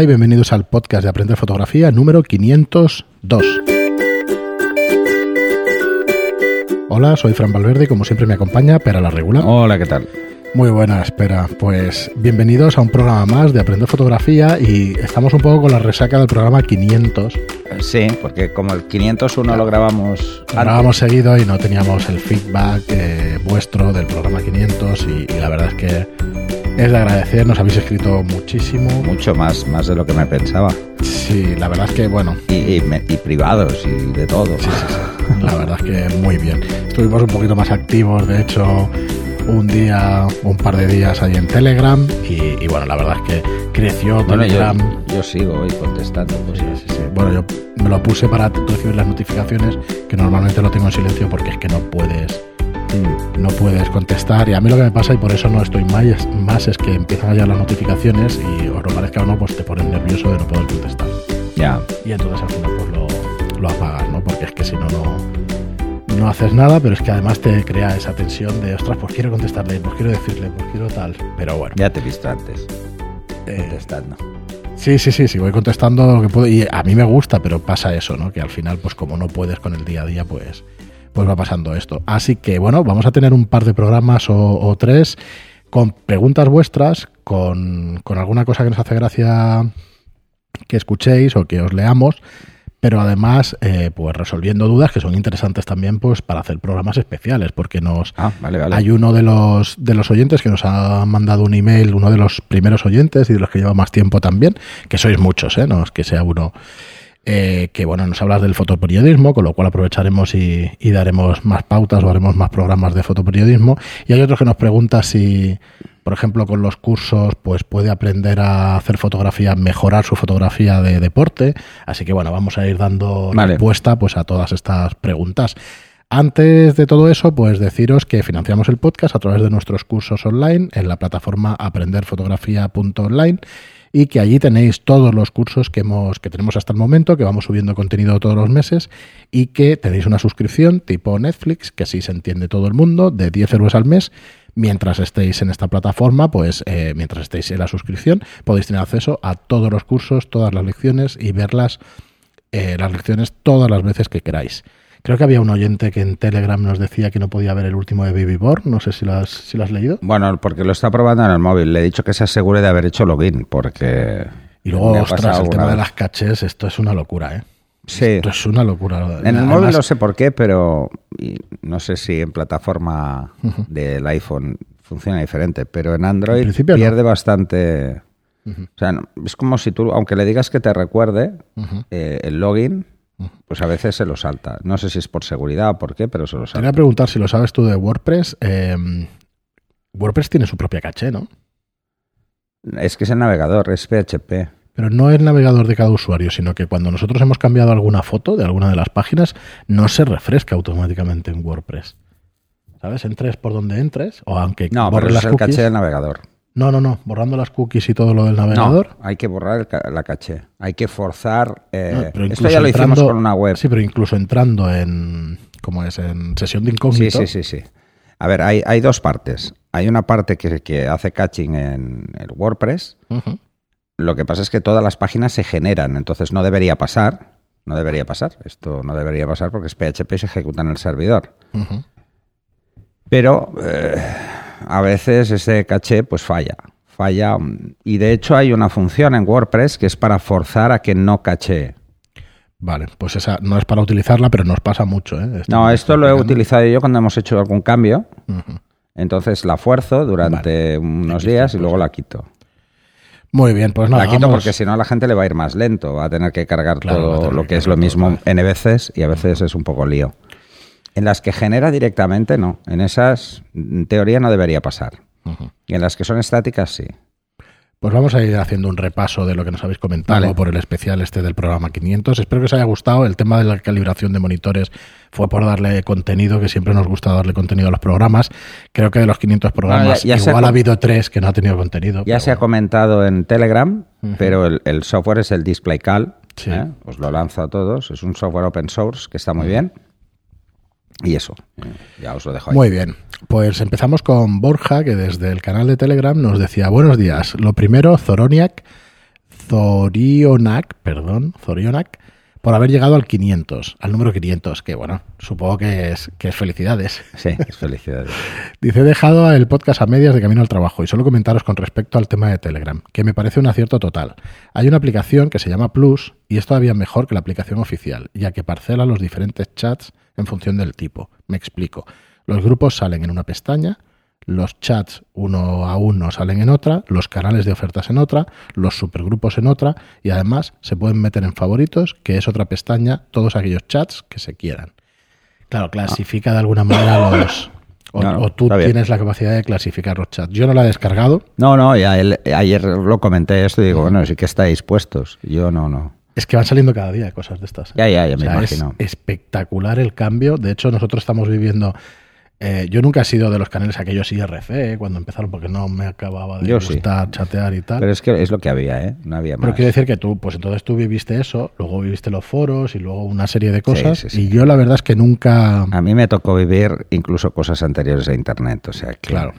Hola y bienvenidos al podcast de Aprender Fotografía número 502. Hola, soy Fran Valverde y como siempre me acompaña Pera la Regula. Hola, ¿qué tal? Muy buena, espera. Pues bienvenidos a un programa más de Aprender Fotografía y estamos un poco con la resaca del programa 500. Sí, porque como el 501 lo grabamos... Lo grabamos seguido y no teníamos el feedback eh, vuestro del programa 500 y, y la verdad es que es de agradecer, nos habéis escrito muchísimo. Mucho más, más de lo que me pensaba. Sí, la verdad es que, bueno. Y, y, me- y privados y de todo. Sí, sí, sí. La verdad es que muy bien. Estuvimos un poquito más activos, de hecho, un día, un par de días ahí en Telegram y, y bueno, la verdad es que creció Bueno, Telegram. yo sigo hoy contestando. pues, Sí, sí, sí. Bueno, yo me lo puse para recibir las notificaciones, que normalmente lo tengo en silencio porque es que no puedes no puedes contestar y a mí lo que me pasa y por eso no estoy más, más es que empiezan a llegar las notificaciones y os lo parezca o no, pues te pones nervioso de no poder contestar. ya. Y entonces al final pues lo, lo apagas, ¿no? Porque es que si no, no, no haces nada, pero es que además te crea esa tensión de, ostras, pues quiero contestarle, pues quiero decirle, pues quiero tal. Pero bueno. Ya te he visto antes eh, contestando. sí, sí, sí, sí, voy contestando lo que puedo y a mí me gusta, pero pasa eso, ¿no? Que al final, pues como no puedes con el día a día, pues, pues va pasando esto. Así que bueno, vamos a tener un par de programas o, o tres con preguntas vuestras, con, con alguna cosa que nos hace gracia que escuchéis o que os leamos, pero además pues resolviendo dudas que son interesantes también pues para hacer programas especiales, porque nos Ah, vale, vale. hay uno de los de los oyentes que nos ha mandado un email, uno de los primeros oyentes y de los que lleva más tiempo también, que sois muchos, ¿eh? no es que sea uno eh, que bueno, nos hablas del fotoperiodismo, con lo cual aprovecharemos y, y daremos más pautas o haremos más programas de fotoperiodismo. Y hay otro que nos pregunta si, por ejemplo, con los cursos, pues puede aprender a hacer fotografía, mejorar su fotografía de deporte. Así que bueno, vamos a ir dando Vale. respuesta pues a todas estas preguntas. Antes de todo eso, pues deciros que financiamos el podcast a través de nuestros cursos online en la plataforma aprenderfotografía.online y que allí tenéis todos los cursos que hemos que tenemos hasta el momento, que vamos subiendo contenido todos los meses y que tenéis una suscripción tipo Netflix, que así se entiende todo el mundo, de 10 euros al mes. Mientras estéis en esta plataforma, pues eh, mientras estéis en la suscripción, podéis tener acceso a todos los cursos, todas las lecciones y verlas, eh, las lecciones todas las veces que queráis. Creo que había un oyente que en Telegram nos decía que no podía ver el último de Baby Born. No sé si lo has, si lo has leído. Bueno, porque lo está probando en el móvil. Le he dicho que se asegure de haber hecho login, porque... Y luego, ostras, el tema de las caches, esto es una locura, ¿eh? Sí. Esto es una locura. En el Además, móvil no sé por qué, pero no sé si en plataforma del iPhone funciona diferente, pero en Android En principio no. pierde bastante. O sea, no- es como si tú, aunque le digas que te recuerde eh, el login, pues a veces se lo salta. No sé si es por seguridad o por qué, pero se lo Quería salta. preguntar si lo sabes tú de WordPress. eh, WordPress tiene su propia caché, ¿no? Es que es el navegador, es PHP. Pero no es navegador de cada usuario, sino que cuando nosotros hemos cambiado alguna foto de alguna de las páginas, no se refresca automáticamente en WordPress. ¿Sabes? Entres por donde entres, o aunque No, pero las es el cookies. caché del navegador. No, no, no, borrando las cookies y todo lo del navegador. No, hay que borrar el la caché. Hay que forzar. eh, No, esto ya lo hicimos con una web. Sí, pero incluso entrando en. ¿Cómo es? En sesión de Sí, incógnito. sí, sí, sí. A ver, hay, hay dos partes. Hay una parte que, que hace caching en el WordPress. Lo que pasa es que todas las páginas se generan, entonces no debería pasar. No debería pasar. Esto no debería pasar porque es PHP y se ejecuta en el servidor. Pero eh, a veces ese caché pues falla. Falla. mm, Y de hecho hay una función en WordPress que es para forzar a que no caché. Vale, pues esa no es para utilizarla, pero nos pasa mucho. ¿eh? Esto No, esto lo he utilizado yo cuando hemos hecho algún cambio. Entonces la fuerzo durante unos Aquí días está, y luego pues. la quito. Muy bien, pues nada. la quito vamos- porque si no a la gente le va a ir más lento, va a tener que cargar Claro, todo lo que que es lo mismo. N veces y a veces es un poco lío. En las que genera directamente, no. En esas, en teoría, no debería pasar. Y en las que son estáticas, sí. Pues vamos a ir haciendo un repaso de lo que nos habéis comentado Vale. por el especial este del programa 500. Espero que os haya gustado. El tema de la calibración de monitores fue por darle contenido, que siempre nos gusta darle contenido a los programas. Creo que de los 500 programas, ya- ya se igual ha habido tres que no ha tenido contenido. Ya se ha comentado en Telegram, pero el, el software es el DisplayCal. Sí. ¿eh? Os lo lanzo a todos. Es un software open source que está muy bien. Y eso, ya os lo dejo ahí. Muy bien, pues empezamos con Borja, que desde el canal de Telegram nos decía, buenos días. Lo primero, Zoroniac Zorionak, perdón, Zorionak, por haber llegado al 500, al número 500, que bueno, supongo que es, que es felicidades. Sí, es felicidades. Dice, he dejado el podcast a medias de camino al trabajo y solo comentaros con respecto al tema de Telegram, que me parece un acierto total. Hay una aplicación que se llama Plus y es todavía mejor que la aplicación oficial, ya que parcela los diferentes chats en función del tipo. Me explico. Los grupos salen en una pestaña, los chats uno a uno salen en otra, los canales de ofertas en otra, los supergrupos en otra y además se pueden meter en favoritos, que es otra pestaña, todos aquellos chats que se quieran. Claro, clasifica de alguna manera los... O, No, no, o tú tienes la capacidad de clasificar los chats. Yo no la he descargado. No, no, ya el- ayer lo comenté esto y digo, bueno, sí que estáis puestos. Yo no, no. Es que van saliendo cada día cosas de estas. ¿eh? Ya, ya, ya me O sea, es imagino. espectacular el cambio. De hecho, nosotros estamos viviendo. Eh, yo nunca he sido de los canales aquellos IRC eh, cuando empezaron porque no me acababa de Yo sí. gustar chatear y tal. Pero es que es lo que había, ¿eh? No había Pero más. quiero decir que tú, pues entonces tú viviste eso, luego viviste los foros y luego una serie de cosas. sí, sí. Y yo la verdad es que nunca. A mí me tocó vivir incluso cosas anteriores a Internet, o sea que... Claro.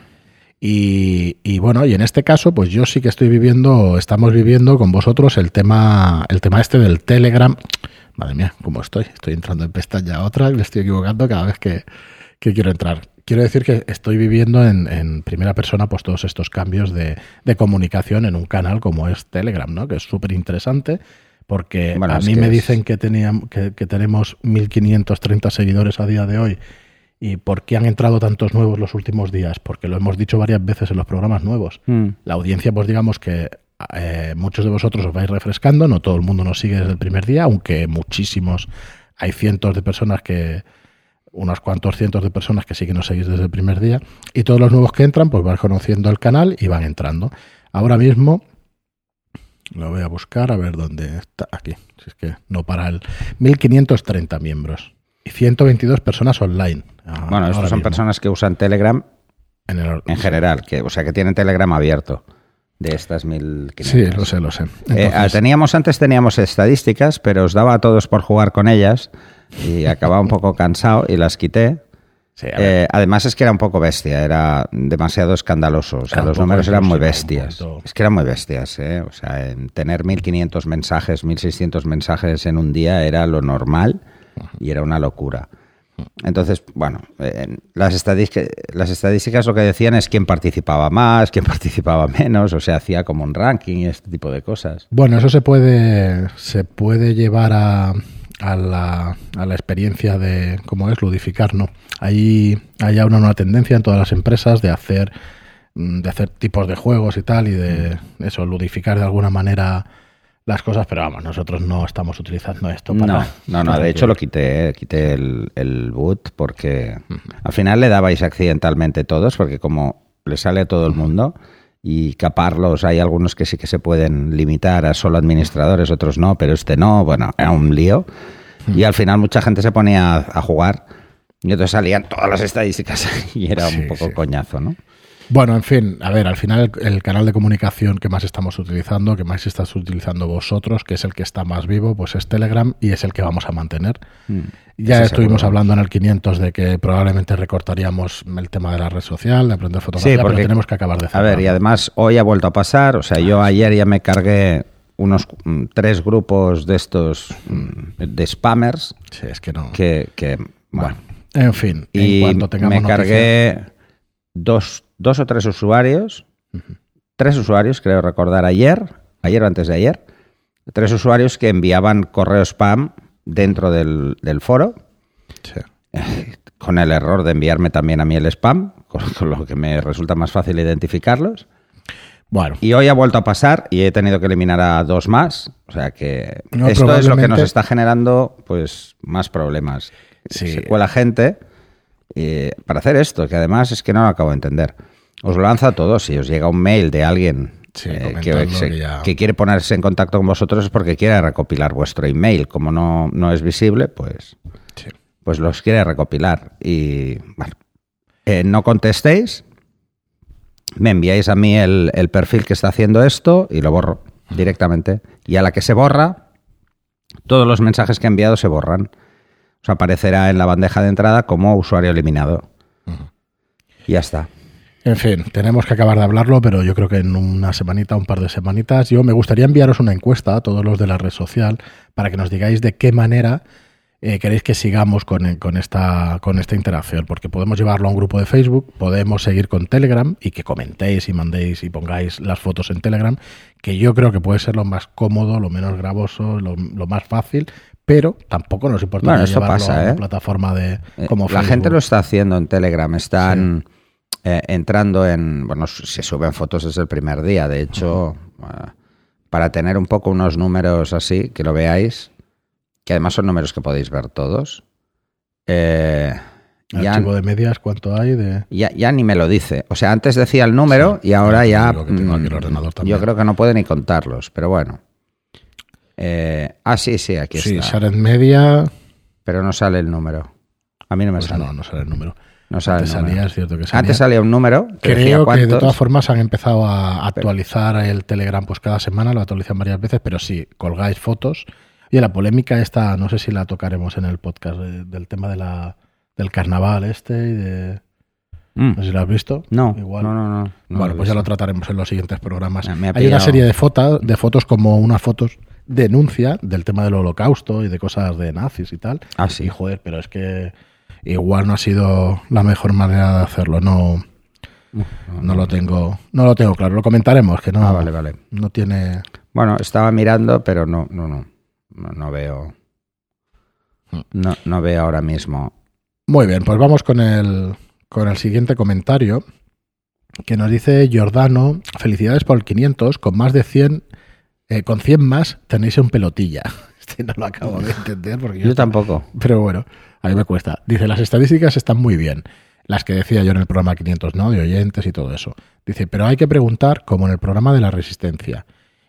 Y, y bueno, y en este caso, pues yo sí que estoy viviendo, estamos viviendo con vosotros el tema, el tema este del Telegram. Madre mía, ¿cómo estoy? Estoy entrando en pestaña a otra y me estoy equivocando cada vez que, que quiero entrar. Quiero decir que estoy viviendo en, en primera persona pues todos estos cambios de, de comunicación en un canal como es Telegram, ¿no? Que es súper interesante porque Bueno, a mí me es- dicen que, tenían, que, que tenemos 1.530 seguidores a día de hoy ¿Y por qué han entrado tantos nuevos los últimos días? Porque lo hemos dicho varias veces en los programas nuevos. Mm. La audiencia, pues digamos que eh, muchos de vosotros os vais refrescando, no todo el mundo nos sigue desde el primer día, aunque muchísimos, hay cientos de personas que, unos cuantos cientos de personas que sí que nos seguís desde el primer día, y todos los nuevos que entran, pues van conociendo el canal y van entrando. Ahora mismo, lo voy a buscar a ver dónde está, aquí, si es que no para el 1530 miembros y 122 personas online. Ah, Bueno, ahora son mismo, personas que usan Telegram en, el- en general, que, o sea, que tienen Telegram abierto de estas 1500. Sí, lo sé, lo sé. Eh, Entonces- ah, teníamos antes teníamos estadísticas, pero os daba a todos por jugar con ellas y acababa un poco cansado y las quité. Sí. Eh, además es que era un poco bestia, era demasiado escandaloso. O sea, los números eran muy bestias. Es que eran muy bestias, ¿eh? O sea, en tener 1500 mensajes, 1600 mensajes en un día era lo normal y era una locura. Entonces, bueno, eh, las, estadísticas, las estadísticas lo que decían es quién participaba más, quién participaba menos, o sea, hacía como un ranking y este tipo de cosas. Bueno, eso se puede, se puede llevar a, a la, a la experiencia de cómo es ludificar, ¿no? Hay, hay ahora una tendencia en todas las empresas de hacer, mm, de hacer tipos de juegos y tal, y de eso, ludificar de alguna manera las cosas, pero vamos, nosotros no estamos utilizando esto para. No, no, no, de hecho lo quité, eh, quité el, el boot porque al final le dabais accidentalmente todos, porque como le sale a todo el mundo y caparlos, hay algunos que sí que se pueden limitar a solo administradores, otros no, pero este no, bueno, era un lío. Y al final mucha gente se ponía a, a jugar y entonces salían todas las estadísticas y era Sí, un poco sí. coñazo, ¿no? Bueno, en fin, a ver, al final el, el canal de comunicación que más estamos utilizando, que más estás utilizando vosotros, que es el que está más vivo, pues es Telegram y es el que vamos a mantener. Ya Ese estuvimos seguro. hablando en el 500 de que probablemente recortaríamos el tema de la red social, de aprender fotografía, pero porque- tenemos que acabar de A ver, y además hoy ha vuelto a pasar, o sea, yo ayer ya me cargué unos mm, tres grupos de estos mm, de spammers Sí, es que no. que, que, bueno, En fin, y en cuanto tengamos me noticias- cargué dos, dos o tres usuarios, tres usuarios, creo recordar ayer, ayer o antes de ayer, tres usuarios que enviaban correo spam dentro del, del foro Sí. con el error de enviarme también a mí el spam, con, con lo que me resulta más fácil identificarlos. Bueno, Y hoy ha vuelto a pasar y he tenido que eliminar a dos más. O sea que No, esto es lo que nos está generando pues más problemas. Sí. Se cuela gente eh, para hacer esto, que además es que no lo acabo de entender. Os lo lanza a todos. Si os llega un mail de alguien Sí, eh, que, se- que ya- que quiere ponerse en contacto con vosotros es porque quiere recopilar vuestro email. Como no, no es visible, pues, sí. pues los quiere recopilar. Y bueno, eh, no contestéis, me enviáis a mí el, el perfil que está haciendo esto y lo borro directamente. Y a la que se borra, todos los mensajes que he enviado se borran. Os aparecerá en la bandeja de entrada como usuario eliminado. Y ya está. En fin, tenemos que acabar de hablarlo, pero yo creo que en una semanita, un par de semanitas, yo me gustaría enviaros una encuesta a todos los de la red social para que nos digáis de qué manera eh, queréis que sigamos con, con, esta, con esta interacción, porque podemos llevarlo a un grupo de Facebook, podemos seguir con Telegram y que comentéis y mandéis y pongáis las fotos en Telegram, que yo creo que puede ser lo más cómodo, lo menos gravoso, lo, lo más fácil, pero tampoco nos importa Bueno, llevarlo pasa, a una ¿eh? plataforma de Eh, como la gente lo está haciendo en Telegram, están eh, entrando en, bueno, se suben fotos desde el primer día, de hecho, eh, para tener un poco unos números así, que lo veáis, que además son números que podéis ver todos, eh, ya, Archivo de medias, ¿cuánto hay de...? ya, ya ni me lo dice. O sea, antes decía el número Sí, y ahora ya que tengo aquí el mm, ordenador también. yo creo que no puede ni contarlos, pero bueno. Eh, ah, sí, sí, aquí Sí, está. Shared Media... Pero no sale el número. A mí no me Pues sale. no, no sale el número. No sale Antes salía, es cierto que salía. Antes salía un número. Creo que de todas formas han empezado a actualizar el Telegram pues cada semana, lo actualizan varias veces, pero sí, colgáis fotos. Y la polémica esta, no sé si la tocaremos en el podcast, de- del tema de la, del carnaval este y de... Mm. No sé si lo has visto. No, Igual. no, no, no, no bueno, pues ya lo trataremos en los siguientes programas. Me- me ha Hay una serie de fotos, de fotos como unas fotos denuncia del tema del holocausto y de cosas de nazis y tal. Ah, sí. Y joder, pero es que igual no ha sido la mejor manera de hacerlo. No, no lo tengo, no lo tengo claro. Lo comentaremos, que no, Ah, vale, vale. no tiene. Bueno, estaba mirando, pero no, no, no. No, veo. No, no veo ahora mismo. Muy bien, pues vamos con el, con el siguiente comentario que nos dice Giordano, felicidades por el 500, con más de 100, eh, con 100 más tenéis un pelotilla. Este no lo acabo de entender porque yo, Yo tampoco. Pero bueno, a me cuesta. Dice, las estadísticas están muy bien. Las que decía yo en el programa 500, ¿no? De oyentes y todo eso. Dice, pero hay que preguntar, como en el programa de la resistencia.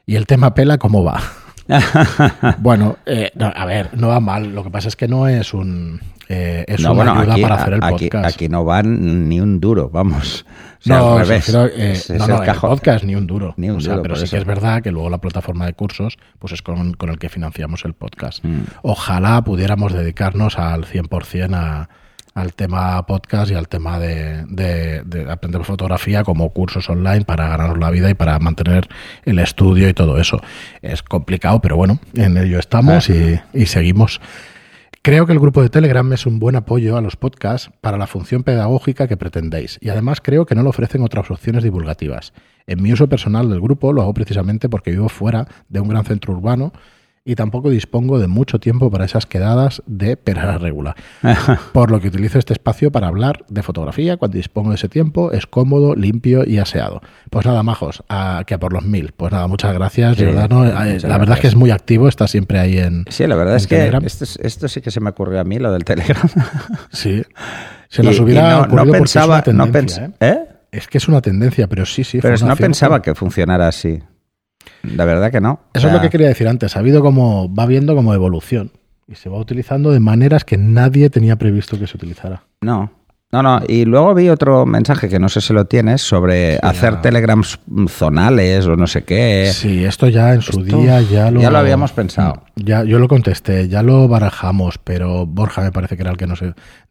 Y el tema pela, ¿cómo va? bueno, eh, no, a ver, no va mal. Lo que pasa es que no es un... eh, es No, una bueno, ayuda aquí, para hacer el aquí, podcast. aquí no van ni un duro, vamos. O sea, no, al se revés. refiero, eh, Es- no, es no, el el cajón. podcast ni un duro. Ni un O sea, duro, pero sí eso. que es verdad que luego la plataforma de cursos pues es con, con el que financiamos el podcast. Mm. Ojalá pudiéramos dedicarnos al 100% a, al tema podcast y al tema de, de- de aprender fotografía como cursos online para ganarnos la vida y para mantener el estudio y todo eso. Es complicado, pero bueno, en ello estamos y, y seguimos. Creo que el grupo de Telegram es un buen apoyo a los podcasts para la función pedagógica que pretendéis y además creo que no le ofrecen otras opciones divulgativas. En mi uso personal del grupo lo hago precisamente porque vivo fuera de un gran centro urbano y tampoco dispongo de mucho tiempo para esas quedadas de perara regula. Por lo que utilizo este espacio para hablar de fotografía cuando dispongo de ese tiempo, es cómodo, limpio y aseado. Pues nada, majos, a, que a por los mil. Pues nada, muchas gracias, Sí, Giordano. Eh, muchas La verdad es que es muy activo, está siempre ahí en... Sí, la verdad es que esto, es- esto sí que se me ocurrió a mí, lo del Telegram. Sí. Se nos Y- y hubiera no- no ocurrido porque pensaba, es una no tendencia, pens- ¿eh? ¿eh? Es que es una tendencia, pero sí, sí. Pero no pensaba que funcionara así. La verdad que no. Eso O es lo que quería decir antes. Ha habido como, va viendo como evolución y se va utilizando de maneras que nadie tenía previsto que se utilizara. No. No, no. Y luego vi otro mensaje que no sé si lo tienes sobre hacer ya. telegrams zonales o no sé qué. Sí, esto ya en su Esto día ya lo, ya lo habíamos pensado. Ya, yo lo contesté, ya lo barajamos, pero Borja me parece que era el que nos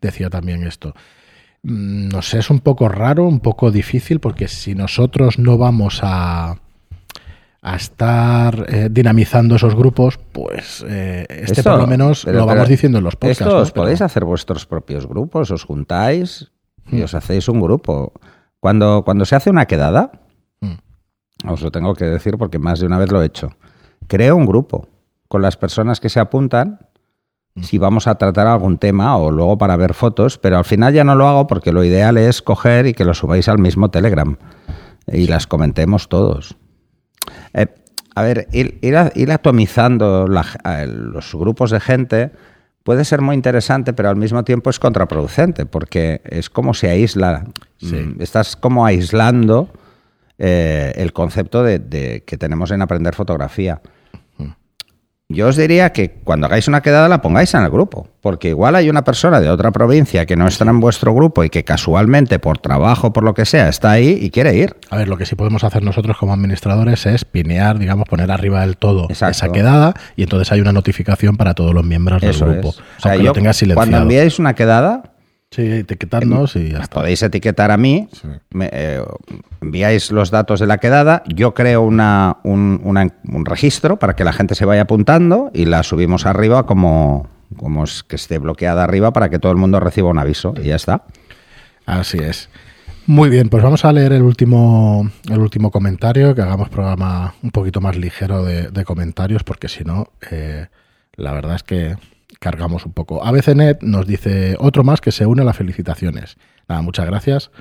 decía también esto. Mm, No sé, es un poco raro, un poco difícil, porque si nosotros no vamos a, a estar eh, dinamizando esos grupos, pues eh, este Esto- por lo menos pero- lo vamos pero diciendo en los podcasts. Esto ¿no? os Pero- podéis hacer vuestros propios grupos, os juntáis y Mm. os hacéis un grupo. Cuando, cuando se hace una quedada, Mm. os lo tengo que decir porque más de una vez lo he hecho, creo un grupo con las personas que se apuntan Mm. si vamos a tratar algún tema o luego para ver fotos, pero al final ya no lo hago porque lo ideal es coger y que lo subáis al mismo Telegram y las comentemos todos. Eh, a ver, ir, ir a- ir atomizando la los grupos de gente puede ser muy interesante, pero al mismo tiempo es contraproducente, porque es como se aísla, Sí. mm, estás como aislando eh, el concepto de, de que tenemos en aprender fotografía. Yo os diría que cuando hagáis una quedada la pongáis en el grupo, porque igual hay una persona de otra provincia que no está en vuestro grupo y que casualmente por trabajo, por lo que sea, está ahí y quiere ir. A ver, lo que sí podemos hacer nosotros como administradores es pinear, digamos, poner arriba del todo Exacto. esa quedada y entonces hay una notificación para todos los miembros Eso del grupo. es. O sea, aunque yo, lo tengas cuando silenciado. enviáis una quedada, Sí, etiquetadnos y ya está. podéis etiquetar a mí, Sí. me, eh, enviáis los datos de la quedada, yo creo una, un, una- un registro para que la gente se vaya apuntando y la subimos arriba como, como es que esté bloqueada arriba para que todo el mundo reciba un aviso y ya está. Así es. Muy bien, pues vamos a leer el último, el último comentario, que hagamos programa un poquito más ligero de, de comentarios, porque si no, eh, la verdad es que cargamos un poco. ABCNet nos dice otro más que se une a las felicitaciones. Nada, muchas gracias.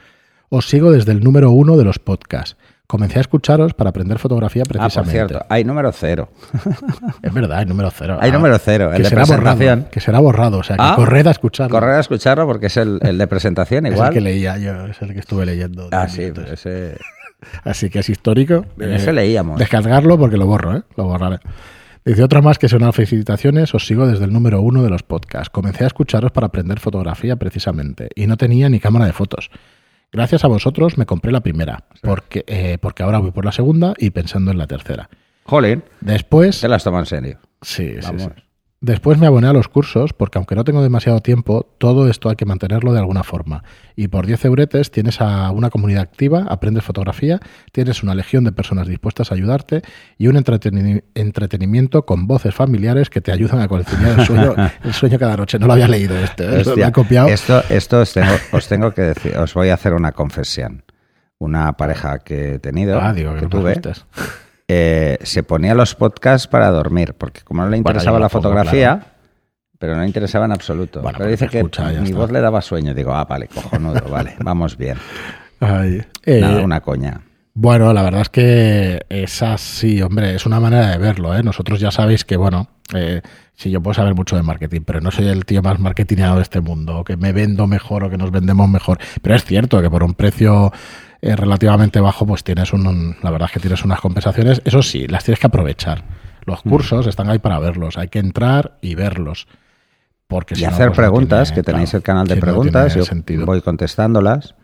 Os sigo desde el número uno de los podcasts. Comencé a escucharos para aprender fotografía Ah, por precisamente. cierto, hay número cero. Es verdad, hay número cero. Hay Ah, número cero, el que de será borrado, que será borrado, o sea, que Ah, corred a escucharlo. Correr a escucharlo porque es el, el de presentación Es igual. el que leía yo, es el que estuve leyendo. ah, sí, ese... Así que es histórico. Ese leíamos. Descargarlo porque lo borro, ¿eh? Lo borraré. Dice otra más que son felicitaciones. Os sigo desde el número uno de los podcasts. Comencé a escucharos para aprender fotografía precisamente y no tenía ni cámara de fotos. Gracias a vosotros me compré la primera porque, eh, porque ahora voy por la segunda y pensando en la tercera. Jolín, Después, se las toma en serio. sí, sí, Vamos. sí. Después me aboné a los cursos porque aunque no tengo demasiado tiempo, todo esto hay que mantenerlo de alguna forma. Y por 10 euretes tienes a una comunidad activa, aprendes fotografía, tienes una legión de personas dispuestas a ayudarte y un entreteni- entretenimiento con voces familiares que te ayudan a conciliar el sueño, el sueño cada noche. No lo había leído este, ¿eh? Esto lo he copiado. Esto, esto os, tengo, os tengo que decir, os voy a hacer una confesión. Una pareja que he tenido, Ah, digo, que que no tuve. Eh, se ponía los podcasts para dormir, porque como no le interesaba la pongo, fotografía, claro. pero no le interesaba en absoluto. Bueno, pero dice que escucha, mi está. voz le daba sueño. Digo, ah, vale, cojonudo, vale, vamos bien. Ay, eh, Nada, una coña. Bueno, la verdad es que es así, hombre, es una manera de verlo, ¿eh? Nosotros ya sabéis que, bueno, eh, sí, yo puedo saber mucho de marketing, pero no soy el tío más marketingado de este mundo, o que me vendo mejor o que nos vendemos mejor. Pero es cierto que por un precio eh, relativamente bajo, pues tienes un, un- la verdad es que tienes unas compensaciones. Eso sí, las tienes que aprovechar. Los cursos están ahí para verlos, hay que entrar y verlos. Porque Y si no, hacer pues no preguntas, tiene- que tenéis claro, el canal de si no, no preguntas, yo sentido. voy contestándolas.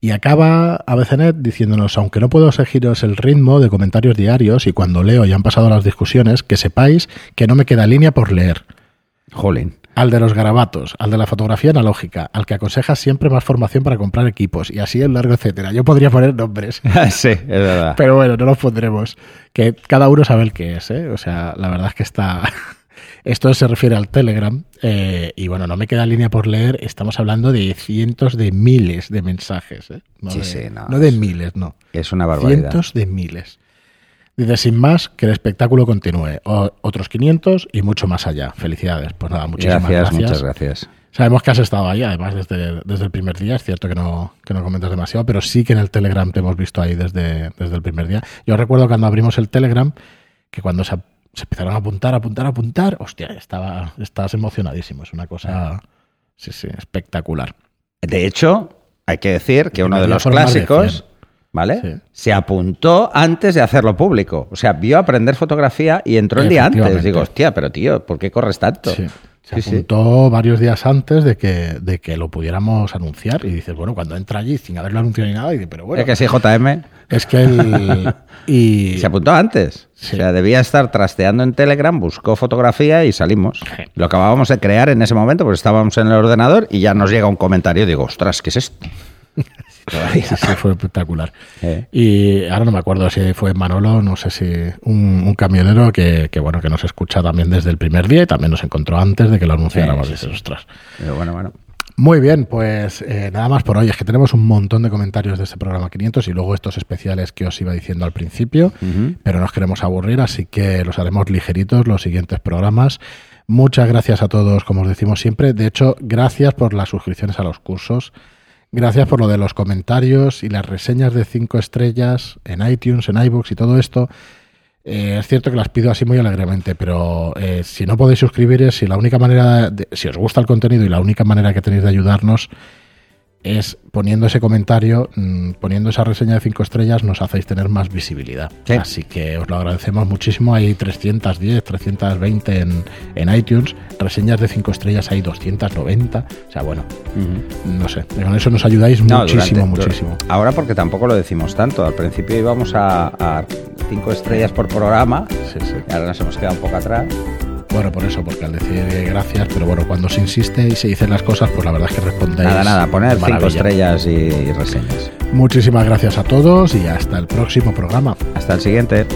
Y acaba ABCNet diciéndonos, aunque no puedo seguiros el ritmo de comentarios diarios y cuando leo y han pasado las discusiones, que sepáis que no me queda línea por leer. Jolín. Al de los garabatos, al de la fotografía analógica, al que aconseja siempre más formación para comprar equipos y así el largo etcétera. Yo podría poner nombres, sí, es verdad. pero bueno, no los pondremos. Que cada uno sabe el que es, ¿eh? O sea, la verdad es que está... Esto se refiere al Telegram eh, y bueno, no me queda línea por leer. Estamos hablando de cientos de miles de mensajes, ¿eh? No Sí, de, sí, no, no de es- miles, no. Es una barbaridad. Cientos de miles. Dice, sin más, que el espectáculo continúe. O- otros 500 y mucho más allá. Felicidades. Pues nada, muchísimas Gracias, gracias. muchas gracias. Sabemos que has estado ahí, además, desde, desde el primer día. Es cierto que no, que no comentas demasiado, pero sí que en el Telegram te hemos visto ahí desde, desde el primer día. Yo recuerdo cuando abrimos el Telegram, que cuando se, se empezaron a apuntar, apuntar, apuntar, hostia, estaba, estabas emocionadísimo. Es una cosa, sí, sí, espectacular. De hecho, hay que decir que uno de los de clásicos, 100. ¿Vale? Sí. Se apuntó antes de hacerlo público. O sea, vio aprender fotografía y entró el día antes. Digo, hostia, pero tío, ¿por qué corres tanto? Sí. Se Sí, apuntó varios días antes de que, de que lo pudiéramos anunciar y dices, bueno, cuando entra allí sin haberlo anunciado ni nada, y dice, pero bueno, Es que sí, JM es que el... Y, se apuntó antes. Sí. O sea, debía estar trasteando en Telegram, buscó fotografía y salimos. Sí. Lo acabábamos de crear en ese momento, porque estábamos en el ordenador y ya nos llega un comentario. Digo, ostras, ¿qué es esto? Sí, sí, fue espectacular. Eh. Y ahora no me acuerdo si fue Manolo, no sé si un, un camionero que, que, bueno que nos escucha también desde el primer día y también nos encontró antes de que lo anunciáramos. Sí, Dices. "Ostras". Pero bueno, bueno. Muy bien, pues eh, nada más por hoy. Es que tenemos un montón de comentarios de este programa 500 y luego estos especiales que os iba diciendo al principio, Ujú. pero nos queremos aburrir, así que los haremos ligeritos los siguientes programas. Muchas gracias a todos, como os decimos siempre. De hecho, gracias por las suscripciones a los cursos. Gracias por lo de los comentarios y las reseñas de 5 estrellas en iTunes, en iBooks y todo esto. Eh, es cierto que las pido así muy alegremente, pero eh, si no podéis suscribiros, si la única manera, de- si os gusta el contenido y la única manera que tenéis de ayudarnos es poniendo ese comentario, mm, poniendo esa reseña de 5 estrellas, nos hacéis tener más visibilidad. Sí. Así que os lo agradecemos muchísimo. Hay 310, 320 en, en iTunes, reseñas de 5 estrellas hay 290. O sea, bueno, no sé, con eso nos ayudáis No, muchísimo, durante- muchísimo. Ahora porque tampoco lo decimos tanto. Al principio íbamos a, a cinco estrellas por programa Sí, sí. y ahora nos hemos quedado un poco atrás. Bueno, por eso, porque al decir gracias, pero bueno, cuando se insiste y se dicen las cosas, pues la verdad es que respondéis. Nada, nada, poner cinco estrellas y, y reseñas. Muchísimas gracias a todos y hasta el próximo programa. Hasta el siguiente.